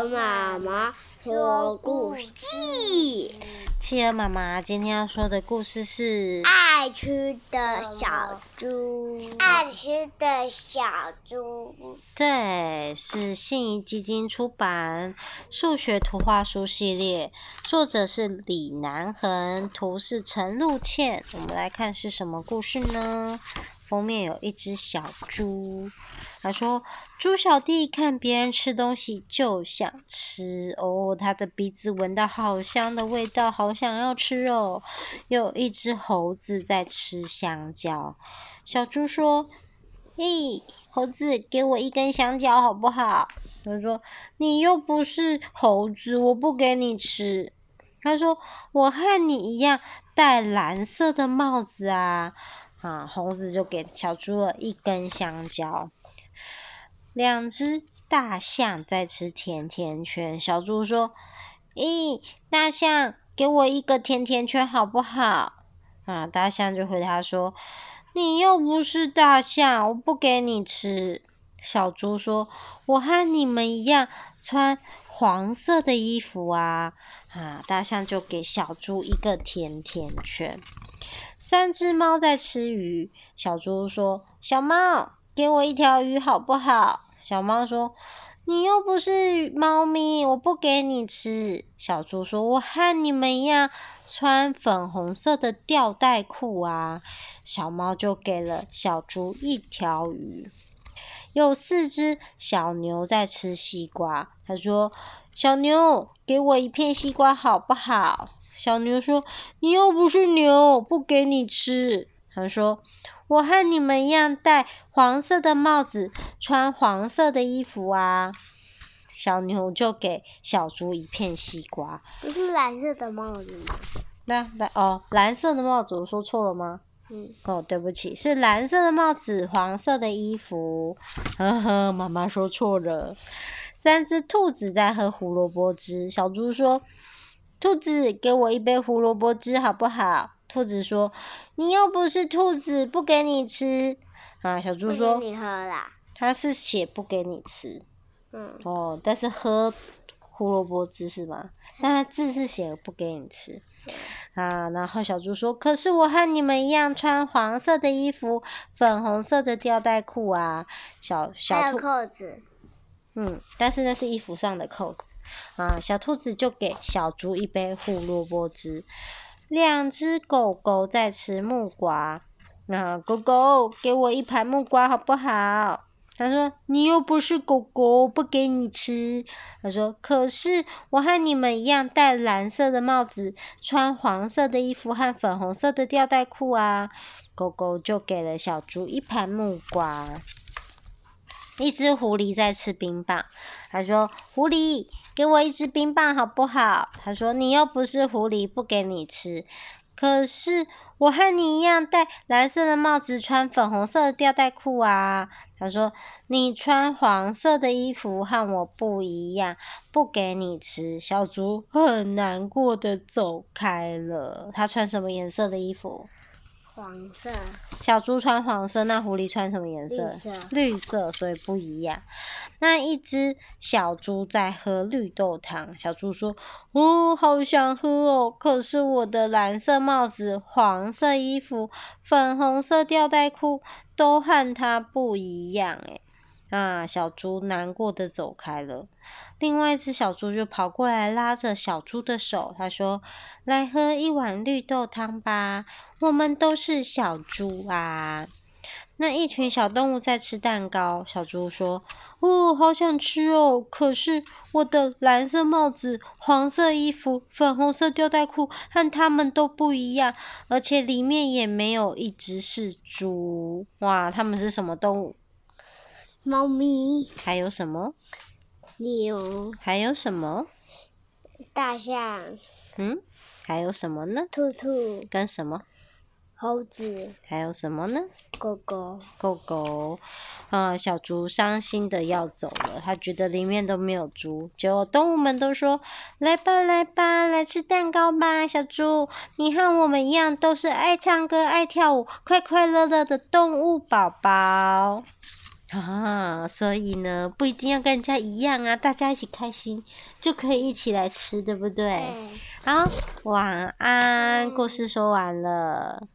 鹅妈妈说故事。企鹅妈妈今天要说的故事是爱吃的小猪。爱吃的小猪。对，是信谊基金出版数学图画书系列，作者是李南恒，图是陈露茜。我们来看是什么故事呢？封面有一只小猪，他说：“猪小弟看别人吃东西就想吃哦，他的鼻子闻到好香的味道，好想要吃哦。”有一只猴子在吃香蕉，小猪说：“咦，猴子，给我一根香蕉好不好？”他说：“你又不是猴子，我不给你吃。”他说：“我和你一样戴蓝色的帽子啊。”啊，猴子就给小猪了一根香蕉。两只大象在吃甜甜圈，小猪说：“咦，大象，给我一个甜甜圈好不好？”啊，大象就回答说：“你又不是大象，我不给你吃。”小猪说：“我和你们一样穿黄色的衣服啊。”啊，大象就给小猪一个甜甜圈。三只猫在吃鱼，小猪说：“小猫，给我一条鱼好不好？”小猫说：“你又不是猫咪，我不给你吃。”小猪说：“我和你们一样穿粉红色的吊带裤啊。”小猫就给了小猪一条鱼。有四只小牛在吃西瓜，他说：“小牛，给我一片西瓜好不好？”小牛说：“你又不是牛，不给你吃。”他说：“我和你们一样戴黄色的帽子，穿黄色的衣服啊。”小牛就给小猪一片西瓜。不是蓝色的帽子吗？那蓝哦，蓝色的帽子，我说错了吗？嗯。哦，对不起，是蓝色的帽子，黄色的衣服。呵呵，妈妈说错了。三只兔子在喝胡萝卜汁，小猪说。兔子，给我一杯胡萝卜汁好不好？兔子说：“你又不是兔子，不给你吃。”啊，小猪说：“你喝啦。”他是写不给你吃。嗯。哦，但是喝胡萝卜汁是吗？但他字是写不给你吃。啊，然后小猪说：“可是我和你们一样穿黄色的衣服，粉红色的吊带裤啊。”小小兔。扣子。嗯，但是那是衣服上的扣子。啊，小兔子就给小猪一杯胡萝卜汁。两只狗狗在吃木瓜。啊，狗狗，给我一盘木瓜好不好？他说：“你又不是狗狗，不给你吃。”他说：“可是我和你们一样戴蓝色的帽子，穿黄色的衣服和粉红色的吊带裤啊。”狗狗就给了小猪一盘木瓜。一只狐狸在吃冰棒，他说：“狐狸，给我一只冰棒好不好？”他说：“你又不是狐狸，不给你吃。”可是我和你一样戴蓝色的帽子，穿粉红色的吊带裤啊。他说：“你穿黄色的衣服和我不一样，不给你吃。”小猪很难过的走开了。他穿什么颜色的衣服？黄色，小猪穿黄色，那狐狸穿什么颜色？绿色，绿色，所以不一样。那一只小猪在喝绿豆汤，小猪说：“哦，好想喝哦，可是我的蓝色帽子、黄色衣服、粉红色吊带裤都和它不一样。”诶啊，小猪难过的走开了。另外一只小猪就跑过来拉着小猪的手，他说：“来喝一碗绿豆汤吧，我们都是小猪啊。”那一群小动物在吃蛋糕，小猪说：“哦，好想吃哦，可是我的蓝色帽子、黄色衣服、粉红色吊带裤和他们都不一样，而且里面也没有一只是猪。哇，他们是什么动物？”猫咪，还有什么？牛，还有什么？大象，嗯，还有什么呢？兔兔，跟什么？猴子，还有什么呢？狗狗，狗狗，啊，小猪伤心的要走了，他觉得里面都没有猪，结果动物们都说：“来吧，来吧，来吃蛋糕吧，小猪，你和我们一样，都是爱唱歌、爱跳舞、快快乐乐的动物宝宝。”啊，所以呢，不一定要跟人家一样啊，大家一起开心就可以一起来吃，对不对？对。好，晚安，故事说完了。